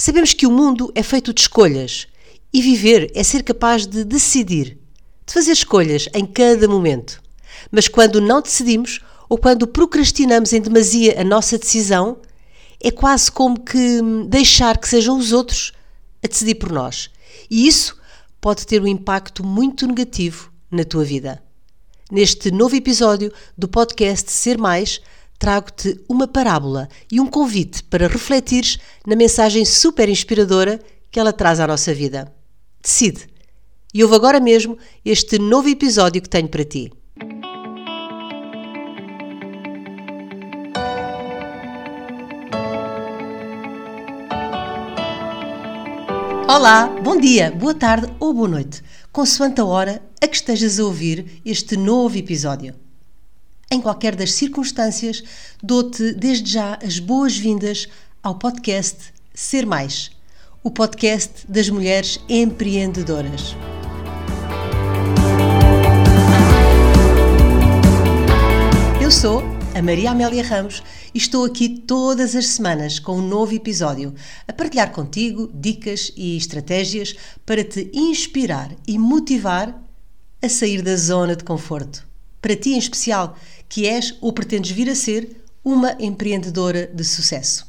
Sabemos que o mundo é feito de escolhas e viver é ser capaz de decidir, de fazer escolhas em cada momento. Mas quando não decidimos ou quando procrastinamos em demasia a nossa decisão, é quase como que deixar que sejam os outros a decidir por nós. E isso pode ter um impacto muito negativo na tua vida. Neste novo episódio do podcast Ser Mais, trago-te uma parábola e um convite para refletires na mensagem super inspiradora que ela traz à nossa vida. Decide. E ouve agora mesmo este novo episódio que tenho para ti. Olá, bom dia, boa tarde ou boa noite, consoante a hora a que estejas a ouvir este novo episódio. Em qualquer das circunstâncias, dou-te desde já as boas-vindas ao podcast Ser Mais, o podcast das mulheres empreendedoras. Eu sou a Maria Amélia Ramos e estou aqui todas as semanas com um novo episódio a partilhar contigo dicas e estratégias para te inspirar e motivar a sair da zona de conforto. Para ti em especial, que és ou pretendes vir a ser uma empreendedora de sucesso.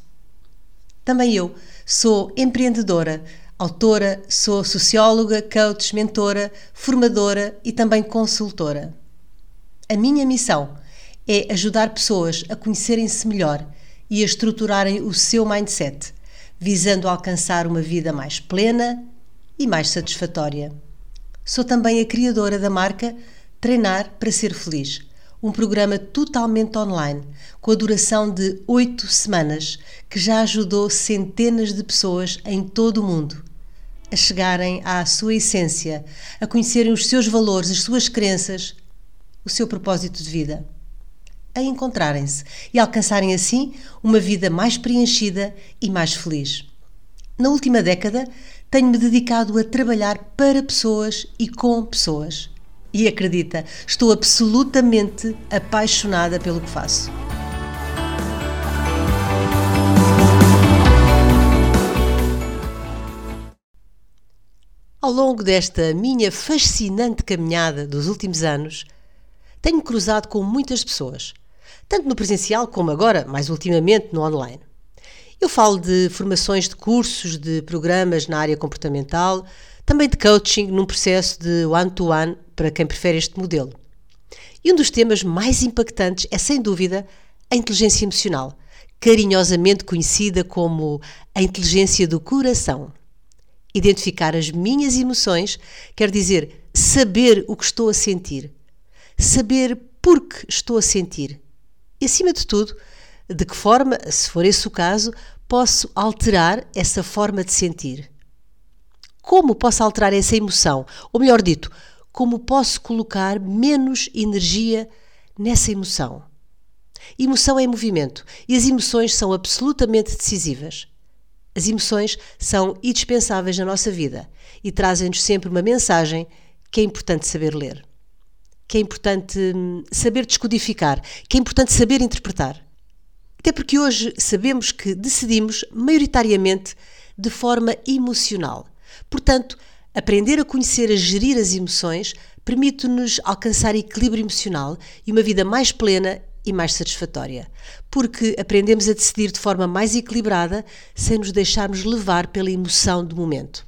Também eu sou empreendedora, autora, sou socióloga, coach, mentora, formadora e também consultora. A minha missão é ajudar pessoas a conhecerem-se melhor e a estruturarem o seu mindset, visando alcançar uma vida mais plena e mais satisfatória. Sou também a criadora da marca Treinar para Ser Feliz. Um programa totalmente online, com a duração de oito semanas, que já ajudou centenas de pessoas em todo o mundo a chegarem à sua essência, a conhecerem os seus valores, as suas crenças, o seu propósito de vida, a encontrarem-se e alcançarem assim uma vida mais preenchida e mais feliz. Na última década, tenho-me dedicado a trabalhar para pessoas e com pessoas e acredita, estou absolutamente apaixonada pelo que faço. Ao longo desta minha fascinante caminhada dos últimos anos, tenho cruzado com muitas pessoas, tanto no presencial como agora, mais ultimamente, no online. Eu falo de formações de cursos, de programas na área comportamental, também de coaching num processo de one-to-one -one para quem prefere este modelo. E um dos temas mais impactantes é, sem dúvida, a inteligência emocional, carinhosamente conhecida como a inteligência do coração. Identificar as minhas emoções quer dizer saber o que estou a sentir, saber por que estou a sentir e, acima de tudo, de que forma, se for esse o caso, posso alterar essa forma de sentir. Como posso alterar essa emoção? Ou melhor dito, como posso colocar menos energia nessa emoção? Emoção é movimento e as emoções são absolutamente decisivas. As emoções são indispensáveis na nossa vida e trazem-nos sempre uma mensagem que é importante saber ler, que é importante hum, saber descodificar, que é importante saber interpretar. Até porque hoje sabemos que decidimos maioritariamente de forma emocional Portanto, aprender a conhecer e a gerir as emoções permite-nos alcançar equilíbrio emocional e uma vida mais plena e mais satisfatória, porque aprendemos a decidir de forma mais equilibrada sem nos deixarmos levar pela emoção do momento.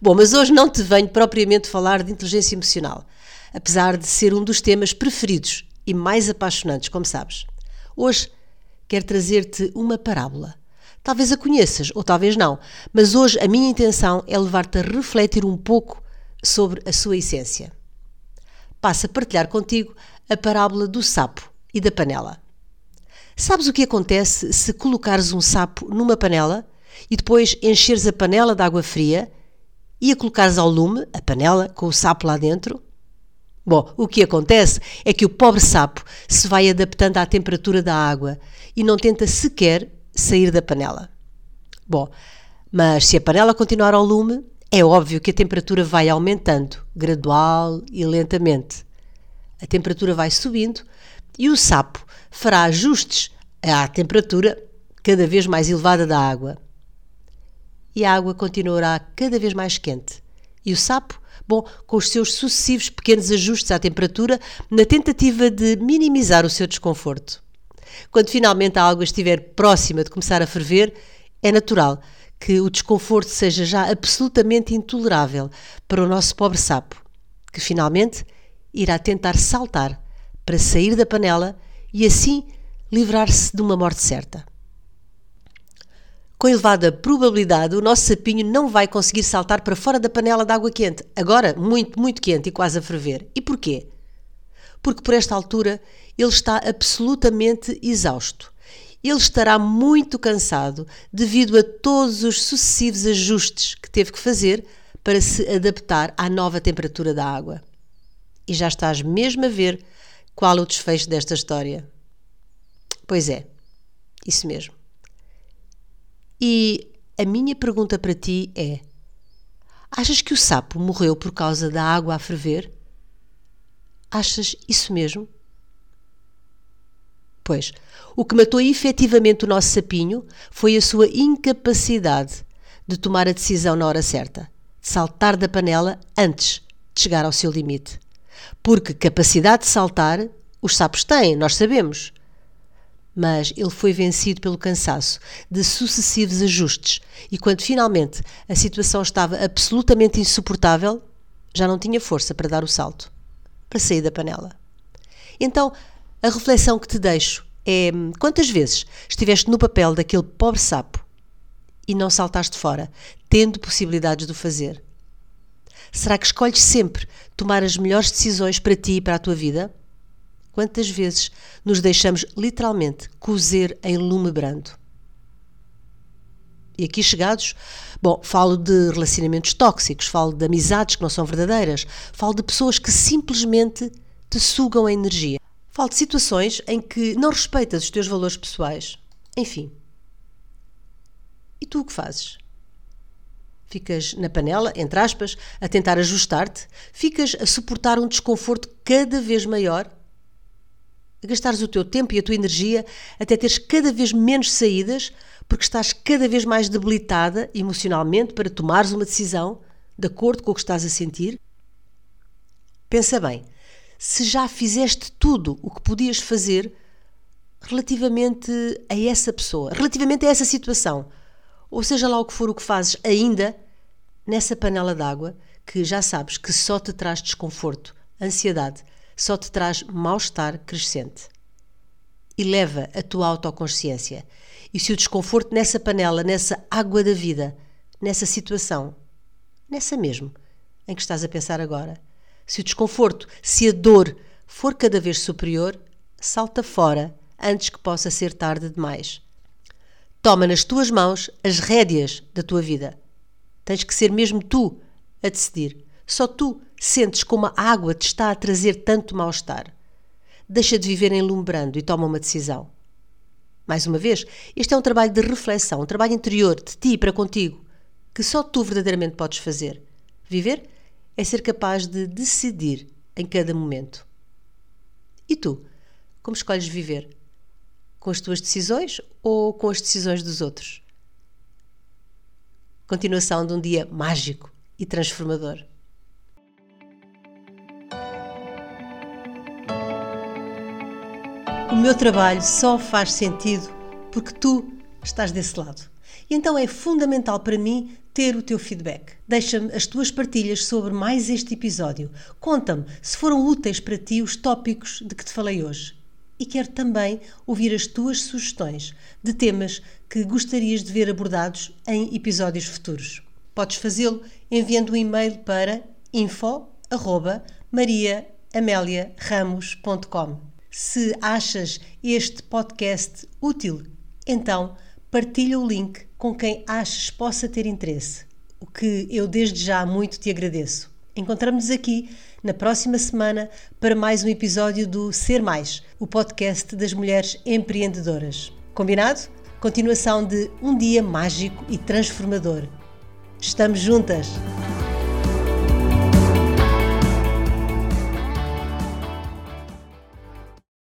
Bom, mas hoje não te venho propriamente falar de inteligência emocional, apesar de ser um dos temas preferidos e mais apaixonantes, como sabes. Hoje quero trazer-te uma parábola Talvez a conheças ou talvez não, mas hoje a minha intenção é levar-te a refletir um pouco sobre a sua essência. Passo a partilhar contigo a parábola do sapo e da panela. Sabes o que acontece se colocares um sapo numa panela e depois encheres a panela de água fria e a colocares ao lume, a panela, com o sapo lá dentro? Bom, o que acontece é que o pobre sapo se vai adaptando à temperatura da água e não tenta sequer sair da panela. Bom, mas se a panela continuar ao lume, é óbvio que a temperatura vai aumentando, gradual e lentamente. A temperatura vai subindo e o sapo fará ajustes à temperatura cada vez mais elevada da água. e a água continuará cada vez mais quente. E o sapo, bom, com os seus sucessivos pequenos ajustes à temperatura, na tentativa de minimizar o seu desconforto. Quando finalmente a água estiver próxima de começar a ferver, é natural que o desconforto seja já absolutamente intolerável para o nosso pobre sapo, que finalmente irá tentar saltar para sair da panela e assim livrar-se de uma morte certa. Com elevada probabilidade, o nosso sapinho não vai conseguir saltar para fora da panela de água quente, agora muito, muito quente e quase a ferver. E porquê? Porque por esta altura ele está absolutamente exausto. Ele estará muito cansado devido a todos os sucessivos ajustes que teve que fazer para se adaptar à nova temperatura da água. E já estás mesmo a ver qual o desfecho desta história. Pois é, isso mesmo. E a minha pergunta para ti é: achas que o sapo morreu por causa da água a ferver? Achas isso mesmo? Pois, o que matou efetivamente o nosso sapinho foi a sua incapacidade de tomar a decisão na hora certa, de saltar da panela antes de chegar ao seu limite. Porque capacidade de saltar os sapos têm, nós sabemos mas ele foi vencido pelo cansaço de sucessivos ajustes e, quando finalmente a situação estava absolutamente insuportável, já não tinha força para dar o salto, para sair da panela. Então, a reflexão que te deixo é: quantas vezes estiveste no papel daquele pobre sapo e não saltaste fora, tendo possibilidades de o fazer? Será que escolhes sempre tomar as melhores decisões para ti e para a tua vida? Quantas vezes nos deixamos literalmente cozer em lume brando? E aqui chegados, bom, falo de relacionamentos tóxicos, falo de amizades que não são verdadeiras, falo de pessoas que simplesmente te sugam a energia. Falo de situações em que não respeitas os teus valores pessoais. Enfim. E tu o que fazes? Ficas na panela, entre aspas, a tentar ajustar-te? Ficas a suportar um desconforto cada vez maior a gastares o teu tempo e a tua energia até teres cada vez menos saídas, porque estás cada vez mais debilitada emocionalmente para tomares uma decisão de acordo com o que estás a sentir? Pensa bem, se já fizeste tudo o que podias fazer relativamente a essa pessoa, relativamente a essa situação, ou seja lá o que for o que fazes ainda nessa panela d'água que já sabes que só te traz desconforto, ansiedade, só te traz mal-estar crescente. Eleva a tua autoconsciência. E se o desconforto nessa panela, nessa água da vida, nessa situação, nessa mesmo em que estás a pensar agora, se o desconforto, se a dor for cada vez superior, salta fora antes que possa ser tarde demais. Toma nas tuas mãos as rédeas da tua vida. Tens que ser mesmo tu a decidir. Só tu sentes como a água te está a trazer tanto mal-estar. Deixa de viver enlumbrando e toma uma decisão. Mais uma vez, este é um trabalho de reflexão, um trabalho interior de ti para contigo, que só tu verdadeiramente podes fazer. Viver é ser capaz de decidir em cada momento. E tu, como escolhes viver? Com as tuas decisões ou com as decisões dos outros? Continuação de um dia mágico e transformador. Meu trabalho só faz sentido porque tu estás desse lado. E então é fundamental para mim ter o teu feedback. Deixa-me as tuas partilhas sobre mais este episódio. Conta-me se foram úteis para ti os tópicos de que te falei hoje. E quero também ouvir as tuas sugestões de temas que gostarias de ver abordados em episódios futuros. Podes fazê-lo enviando um e-mail para info@mariaameliaramos.com. Se achas este podcast útil, então partilha o link com quem achas possa ter interesse, o que eu desde já muito te agradeço. Encontramos-nos aqui na próxima semana para mais um episódio do Ser Mais, o podcast das mulheres empreendedoras. Combinado? Continuação de um dia mágico e transformador. Estamos juntas!